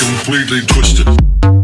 completely twisted.